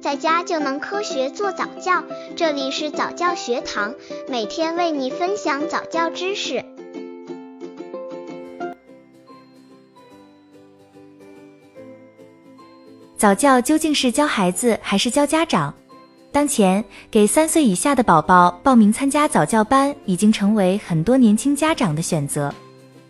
在家就能科学做早教。这里是早教学堂，每天为你分享早教知识。早教究竟是教孩子还是教家长？当前，给三岁以下的宝宝报名参加早教班，已经成为很多年轻家长的选择。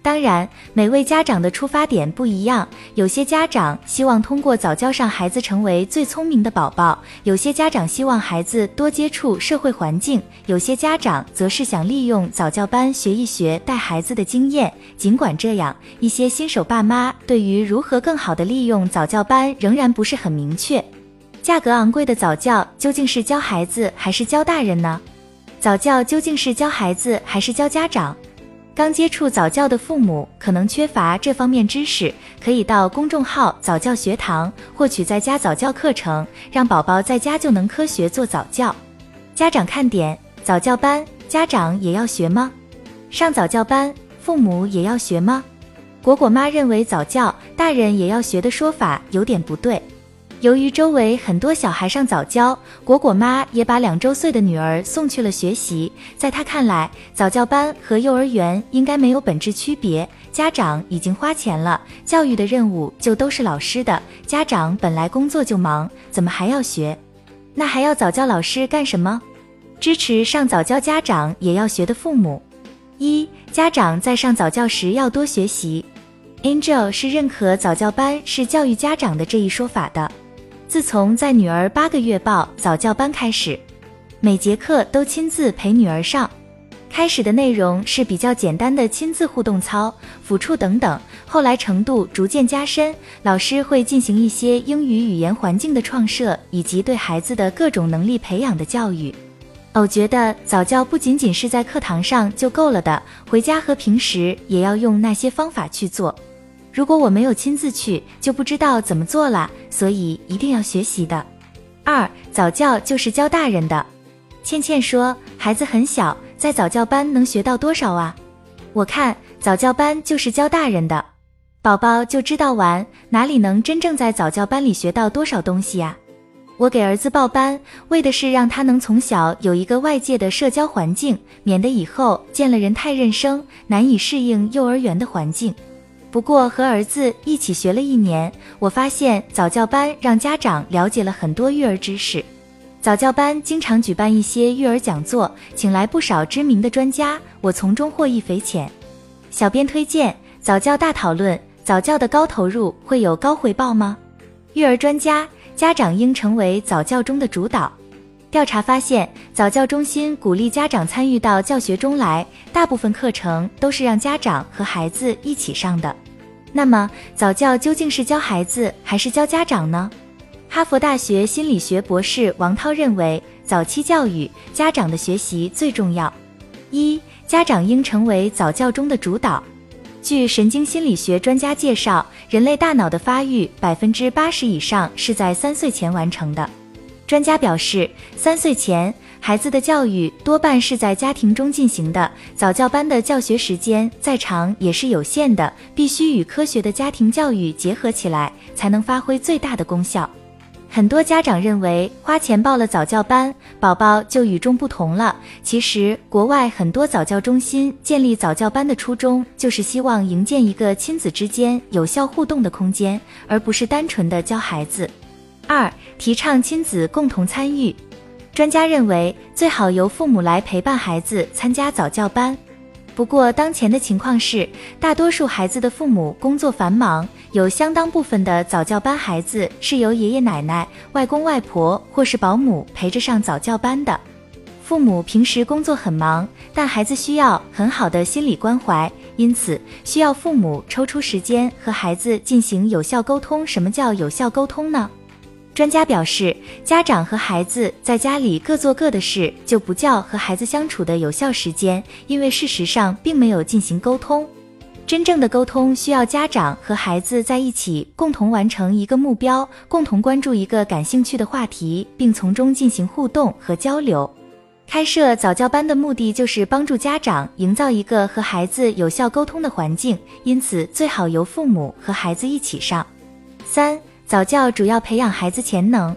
当然，每位家长的出发点不一样。有些家长希望通过早教让孩子成为最聪明的宝宝；有些家长希望孩子多接触社会环境；有些家长则是想利用早教班学一学带孩子的经验。尽管这样，一些新手爸妈对于如何更好的利用早教班仍然不是很明确。价格昂贵的早教究竟是教孩子还是教大人呢？早教究竟是教孩子还是教家长？刚接触早教的父母可能缺乏这方面知识，可以到公众号早教学堂获取在家早教课程，让宝宝在家就能科学做早教。家长看点：早教班，家长也要学吗？上早教班，父母也要学吗？果果妈认为早教大人也要学的说法有点不对。由于周围很多小孩上早教，果果妈也把两周岁的女儿送去了学习。在她看来，早教班和幼儿园应该没有本质区别。家长已经花钱了，教育的任务就都是老师的。家长本来工作就忙，怎么还要学？那还要早教老师干什么？支持上早教家长也要学的父母：一、家长在上早教时要多学习。Angel 是认可早教班是教育家长的这一说法的。自从在女儿八个月报早教班开始，每节课都亲自陪女儿上。开始的内容是比较简单的亲子互动操、抚触等等，后来程度逐渐加深，老师会进行一些英语语言环境的创设，以及对孩子的各种能力培养的教育。偶觉得早教不仅仅是在课堂上就够了的，回家和平时也要用那些方法去做。如果我没有亲自去，就不知道怎么做了，所以一定要学习的。二早教就是教大人的。倩倩说，孩子很小，在早教班能学到多少啊？我看早教班就是教大人的，宝宝就知道玩，哪里能真正在早教班里学到多少东西呀？我给儿子报班，为的是让他能从小有一个外界的社交环境，免得以后见了人太认生，难以适应幼儿园的环境。不过和儿子一起学了一年，我发现早教班让家长了解了很多育儿知识。早教班经常举办一些育儿讲座，请来不少知名的专家，我从中获益匪浅。小编推荐早教大讨论：早教的高投入会有高回报吗？育儿专家，家长应成为早教中的主导。调查发现，早教中心鼓励家长参与到教学中来，大部分课程都是让家长和孩子一起上的。那么，早教究竟是教孩子还是教家长呢？哈佛大学心理学博士王涛认为，早期教育家长的学习最重要。一、家长应成为早教中的主导。据神经心理学专家介绍，人类大脑的发育百分之八十以上是在三岁前完成的。专家表示，三岁前孩子的教育多半是在家庭中进行的，早教班的教学时间再长也是有限的，必须与科学的家庭教育结合起来，才能发挥最大的功效。很多家长认为花钱报了早教班，宝宝就与众不同了。其实，国外很多早教中心建立早教班的初衷，就是希望营建一个亲子之间有效互动的空间，而不是单纯的教孩子。二、提倡亲子共同参与。专家认为，最好由父母来陪伴孩子参加早教班。不过，当前的情况是，大多数孩子的父母工作繁忙，有相当部分的早教班孩子是由爷爷奶奶、外公外婆或是保姆陪着上早教班的。父母平时工作很忙，但孩子需要很好的心理关怀，因此需要父母抽出时间和孩子进行有效沟通。什么叫有效沟通呢？专家表示，家长和孩子在家里各做各的事，就不叫和孩子相处的有效时间，因为事实上并没有进行沟通。真正的沟通需要家长和孩子在一起，共同完成一个目标，共同关注一个感兴趣的话题，并从中进行互动和交流。开设早教班的目的就是帮助家长营造一个和孩子有效沟通的环境，因此最好由父母和孩子一起上。三。早教主要培养孩子潜能。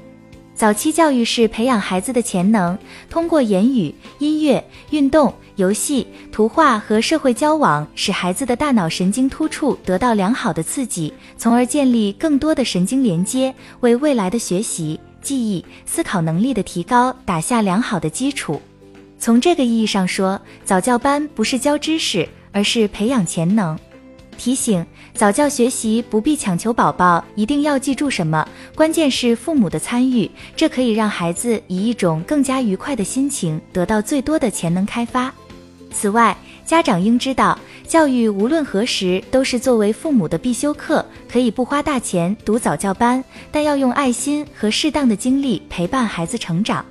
早期教育是培养孩子的潜能，通过言语、音乐、运动、游戏、图画和社会交往，使孩子的大脑神经突触得到良好的刺激，从而建立更多的神经连接，为未来的学习、记忆、思考能力的提高打下良好的基础。从这个意义上说，早教班不是教知识，而是培养潜能。提醒：早教学习不必强求宝宝一定要记住什么，关键是父母的参与，这可以让孩子以一种更加愉快的心情得到最多的潜能开发。此外，家长应知道，教育无论何时都是作为父母的必修课，可以不花大钱读早教班，但要用爱心和适当的精力陪伴孩子成长。